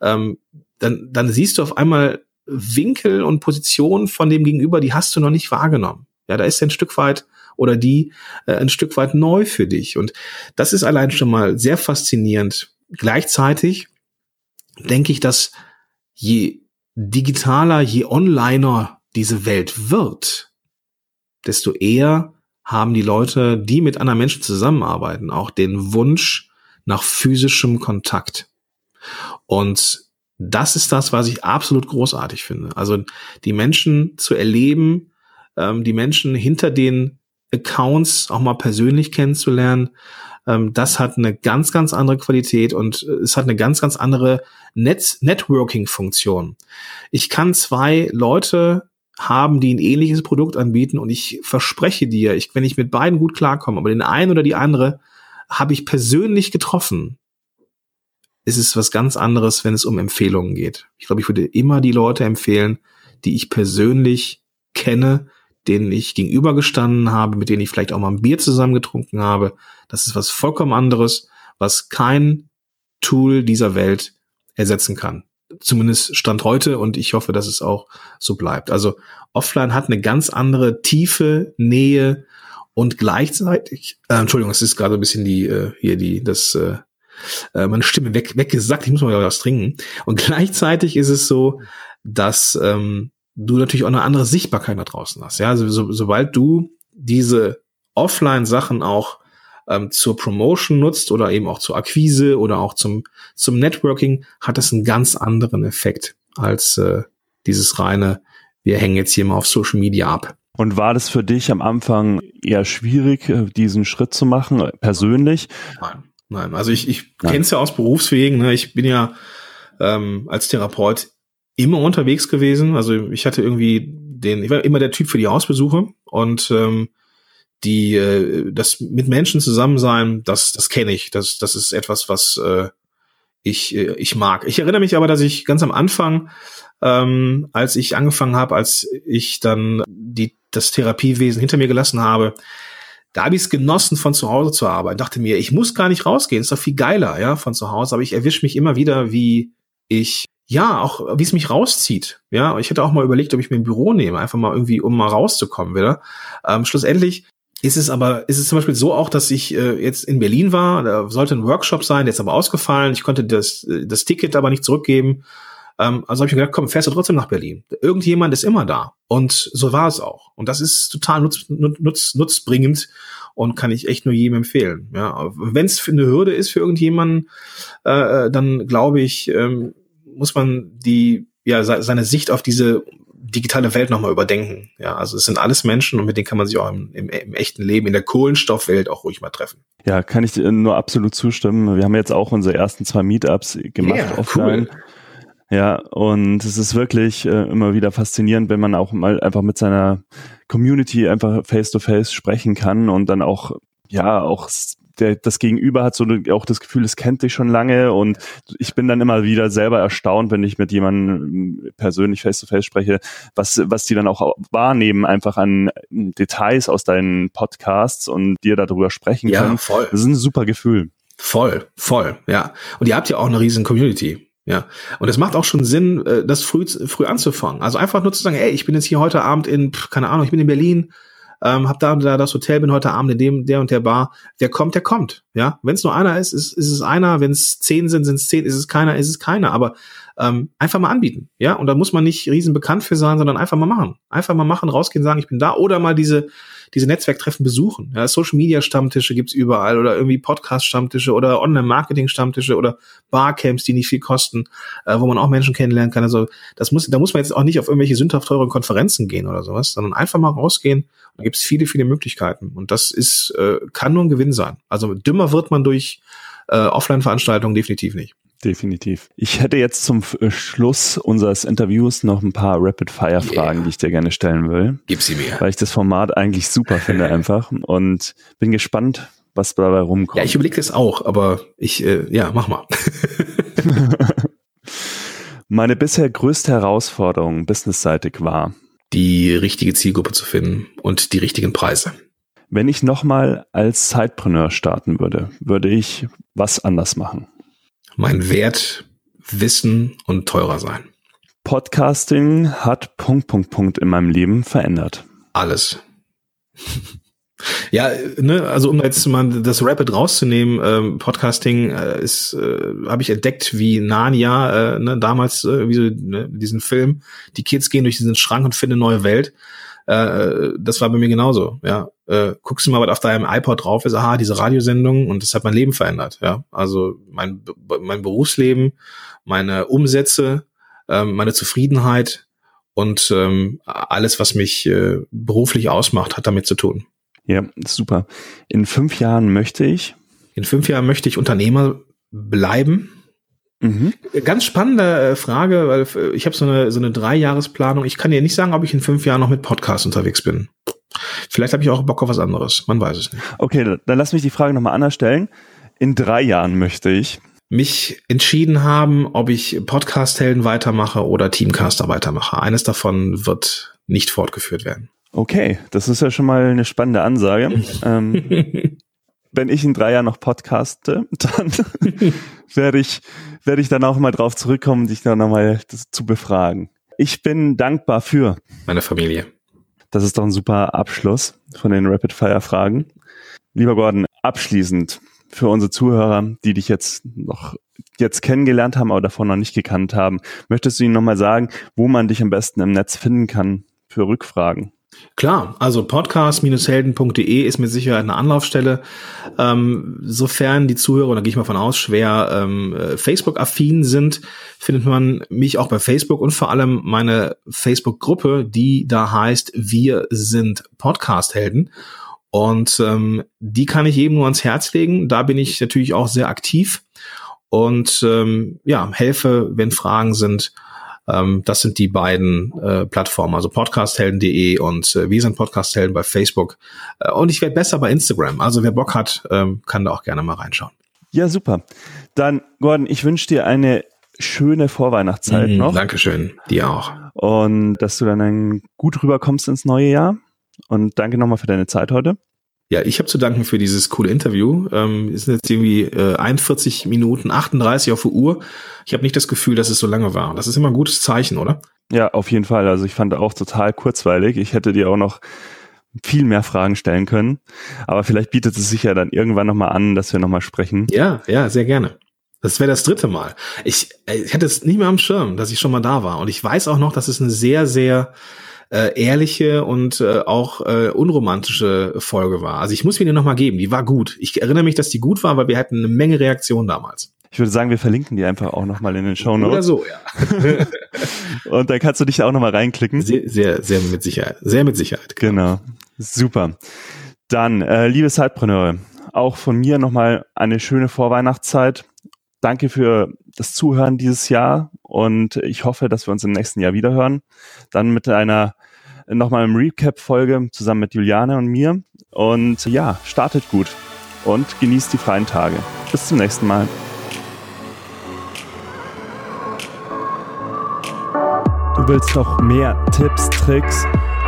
ähm, dann, dann siehst du auf einmal Winkel und Positionen von dem Gegenüber, die hast du noch nicht wahrgenommen. Ja, da ist ein Stück weit oder die äh, ein Stück weit neu für dich. Und das ist allein schon mal sehr faszinierend. Gleichzeitig denke ich, dass je digitaler, je onliner diese Welt wird, desto eher haben die Leute, die mit anderen Menschen zusammenarbeiten, auch den Wunsch nach physischem Kontakt. Und das ist das, was ich absolut großartig finde. Also die Menschen zu erleben, ähm, die Menschen hinter den Accounts auch mal persönlich kennenzulernen, ähm, das hat eine ganz, ganz andere Qualität und es hat eine ganz, ganz andere Net Networking-Funktion. Ich kann zwei Leute haben, die ein ähnliches Produkt anbieten und ich verspreche dir, ich, wenn ich mit beiden gut klarkomme, aber den einen oder die andere habe ich persönlich getroffen, ist es was ganz anderes, wenn es um Empfehlungen geht. Ich glaube, ich würde immer die Leute empfehlen, die ich persönlich kenne, denen ich gegenübergestanden habe, mit denen ich vielleicht auch mal ein Bier zusammen getrunken habe. Das ist was vollkommen anderes, was kein Tool dieser Welt ersetzen kann zumindest Stand heute und ich hoffe, dass es auch so bleibt. Also offline hat eine ganz andere Tiefe, Nähe und gleichzeitig, äh, Entschuldigung, es ist gerade ein bisschen die, äh, hier die, das, äh, äh, meine Stimme weg, weggesagt, ich muss mal was trinken. Und gleichzeitig ist es so, dass ähm, du natürlich auch eine andere Sichtbarkeit da draußen hast. Ja, also so, sobald du diese Offline-Sachen auch ähm, zur Promotion nutzt oder eben auch zur Akquise oder auch zum, zum Networking, hat das einen ganz anderen Effekt als äh, dieses reine, wir hängen jetzt hier mal auf Social Media ab. Und war das für dich am Anfang eher schwierig, äh, diesen Schritt zu machen, äh, persönlich? Nein, nein. Also ich, ich kenne es ja aus Berufswegen. Ne? Ich bin ja ähm, als Therapeut immer unterwegs gewesen. Also ich hatte irgendwie den, ich war immer der Typ für die Hausbesuche und ähm, die äh, das mit Menschen zusammen sein, das das kenne ich. Das das ist etwas, was äh, ich, äh, ich mag. Ich erinnere mich aber, dass ich ganz am Anfang, ähm, als ich angefangen habe, als ich dann die, das Therapiewesen hinter mir gelassen habe, da habe ich es genossen, von zu Hause zu arbeiten. Dachte mir, ich muss gar nicht rausgehen, ist doch viel geiler, ja, von zu Hause. Aber ich erwische mich immer wieder, wie ich ja, auch wie es mich rauszieht. Ja, ich hätte auch mal überlegt, ob ich mir ein Büro nehme, einfach mal irgendwie, um mal rauszukommen wieder. Ähm, schlussendlich ist es aber, ist es zum Beispiel so auch, dass ich äh, jetzt in Berlin war, da sollte ein Workshop sein, der ist aber ausgefallen. Ich konnte das, das Ticket aber nicht zurückgeben. Ähm, also habe ich mir gedacht, komm, fährst du trotzdem nach Berlin. Irgendjemand ist immer da. Und so war es auch. Und das ist total nutz, nutz, nutzbringend und kann ich echt nur jedem empfehlen. Ja, wenn es eine Hürde ist für irgendjemanden, äh, dann glaube ich, ähm, muss man die ja seine Sicht auf diese digitale Welt nochmal überdenken. Ja, also es sind alles Menschen und mit denen kann man sich auch im, im, im, echten Leben, in der Kohlenstoffwelt auch ruhig mal treffen. Ja, kann ich nur absolut zustimmen. Wir haben jetzt auch unsere ersten zwei Meetups gemacht yeah, offline. Cool. Ja, und es ist wirklich äh, immer wieder faszinierend, wenn man auch mal einfach mit seiner Community einfach face to face sprechen kann und dann auch ja auch der, das Gegenüber hat so auch das Gefühl, es kennt dich schon lange und ich bin dann immer wieder selber erstaunt, wenn ich mit jemandem persönlich face to face spreche, was, was die dann auch wahrnehmen, einfach an Details aus deinen Podcasts und dir darüber sprechen ja, können. Voll. Das ist ein super Gefühl. Voll, voll, ja. Und ihr habt ja auch eine riesen Community. Ja, und es macht auch schon Sinn, äh, das früh, früh anzufangen. Also einfach nur zu sagen, ey, ich bin jetzt hier heute Abend in, keine Ahnung, ich bin in Berlin, ähm, hab da, da das Hotel, bin heute Abend in dem, der und der Bar. Wer kommt, der kommt. Ja, wenn es nur einer ist, ist, ist es einer. Wenn es zehn sind, sind es zehn. Ist es keiner, ist es keiner. Aber ähm, einfach mal anbieten. Ja, und da muss man nicht riesen bekannt für sein, sondern einfach mal machen. Einfach mal machen, rausgehen, sagen, ich bin da. Oder mal diese diese Netzwerktreffen besuchen. Ja, Social Media Stammtische gibt's überall oder irgendwie Podcast Stammtische oder Online Marketing Stammtische oder Barcamps, die nicht viel kosten, äh, wo man auch Menschen kennenlernen kann. Also das muss, da muss man jetzt auch nicht auf irgendwelche sündhaft teuren Konferenzen gehen oder sowas, sondern einfach mal rausgehen. Da gibt's viele, viele Möglichkeiten und das ist äh, kann nur ein Gewinn sein. Also dümmer wird man durch äh, Offline-Veranstaltungen definitiv nicht. Definitiv. Ich hätte jetzt zum äh, Schluss unseres Interviews noch ein paar Rapid-Fire-Fragen, yeah. die ich dir gerne stellen will. Gib sie mir. Weil ich das Format eigentlich super finde einfach und bin gespannt, was dabei rumkommt. Ja, ich überlege das auch, aber ich, äh, ja, mach mal. Meine bisher größte Herausforderung businessseitig war, die richtige Zielgruppe zu finden und die richtigen Preise. Wenn ich nochmal als Sidepreneur starten würde, würde ich was anders machen? Mein Wert, Wissen und teurer sein. Podcasting hat Punkt, Punkt, Punkt in meinem Leben verändert. Alles. Ja, ne, also um jetzt mal das Rapid rauszunehmen, ähm, Podcasting äh, ist, äh, habe ich entdeckt wie Narnia, äh, ne, damals äh, wie so, ne, diesen Film. Die Kids gehen durch diesen Schrank und finden eine neue Welt. Äh, das war bei mir genauso. Ja, äh, guckst du mal, was auf deinem iPod drauf ist, aha, diese Radiosendung und das hat mein Leben verändert. Ja, also mein mein Berufsleben, meine Umsätze, äh, meine Zufriedenheit und ähm, alles, was mich äh, beruflich ausmacht, hat damit zu tun. Ja, super. In fünf Jahren möchte ich. In fünf Jahren möchte ich Unternehmer bleiben Mhm. Ganz spannende äh, Frage, weil äh, ich habe so eine, so eine Dreijahresplanung. Ich kann dir nicht sagen, ob ich in fünf Jahren noch mit Podcast unterwegs bin. Vielleicht habe ich auch Bock auf was anderes. Man weiß es nicht. Okay, dann lass mich die Frage nochmal anders stellen. In drei Jahren möchte ich mich entschieden haben, ob ich Podcast-Helden weitermache oder Teamcaster weitermache. Eines davon wird nicht fortgeführt werden. Okay, das ist ja schon mal eine spannende Ansage. ähm, wenn ich in drei Jahren noch podcaste, dann werde ich, werde ich dann auch mal drauf zurückkommen, dich dann nochmal zu befragen. Ich bin dankbar für meine Familie. Das ist doch ein super Abschluss von den Rapid Fire Fragen. Lieber Gordon, abschließend für unsere Zuhörer, die dich jetzt noch jetzt kennengelernt haben, aber davon noch nicht gekannt haben, möchtest du ihnen nochmal sagen, wo man dich am besten im Netz finden kann für Rückfragen? Klar, also podcast-helden.de ist mit Sicherheit eine Anlaufstelle. Ähm, sofern die Zuhörer, da gehe ich mal von aus, schwer ähm, Facebook-affin sind, findet man mich auch bei Facebook und vor allem meine Facebook-Gruppe, die da heißt Wir sind Podcast-Helden. Und ähm, die kann ich eben nur ans Herz legen. Da bin ich natürlich auch sehr aktiv und ähm, ja, helfe, wenn Fragen sind ähm, das sind die beiden äh, Plattformen, also podcasthelden.de und äh, wir sind Podcasthelden bei Facebook. Äh, und ich werde besser bei Instagram. Also wer Bock hat, ähm, kann da auch gerne mal reinschauen. Ja, super. Dann, Gordon, ich wünsche dir eine schöne Vorweihnachtszeit Mm, noch Dankeschön. Dir auch. und dass du dann gut rüberkommst ins neue Jahr. Und danke nochmal für deine Zeit heute. Ja, ich habe zu danken für dieses coole Interview. Ähm, es sind jetzt irgendwie äh, 41 Minuten 38 auf der Uhr. Ich habe nicht das Gefühl, dass es so lange war. Das ist immer ein gutes Zeichen, oder? Ja, auf jeden Fall. Also ich fand auch total kurzweilig. Ich hätte dir auch noch viel mehr Fragen stellen können. Aber vielleicht bietet es sich ja dann irgendwann nochmal an, dass wir nochmal sprechen. Ja, ja, sehr gerne. Das wäre das dritte Mal. Ich, äh, ich hatte es nicht mehr am Schirm, dass ich schon mal da war. Und ich weiß auch noch, dass es eine sehr, sehr äh, ehrliche und äh, auch äh, unromantische Folge war. Also ich muss mir die nochmal geben. Die war gut. Ich erinnere mich, dass die gut war, weil wir hatten eine Menge Reaktionen damals. Ich würde sagen, wir verlinken die einfach auch nochmal in den Show Oder Notes. so, ja. Und dann kannst du dich auch nochmal reinklicken. Sehr, sehr, sehr mit Sicherheit. Sehr mit Sicherheit. Genau. Super. Dann, äh, liebe Zeitpreneure, auch von mir nochmal eine schöne Vorweihnachtszeit. Danke für das Zuhören dieses Jahr und ich hoffe, dass wir uns im nächsten Jahr wiederhören. Dann mit einer nochmal im Recap-Folge zusammen mit Juliane und mir. Und ja, startet gut und genießt die freien Tage. Bis zum nächsten Mal. Du willst noch mehr Tipps, Tricks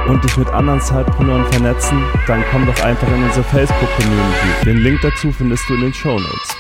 und dich mit anderen Zeitpreneuren vernetzen? Dann komm doch einfach in unsere Facebook-Community. Den Link dazu findest du in den Show Notes.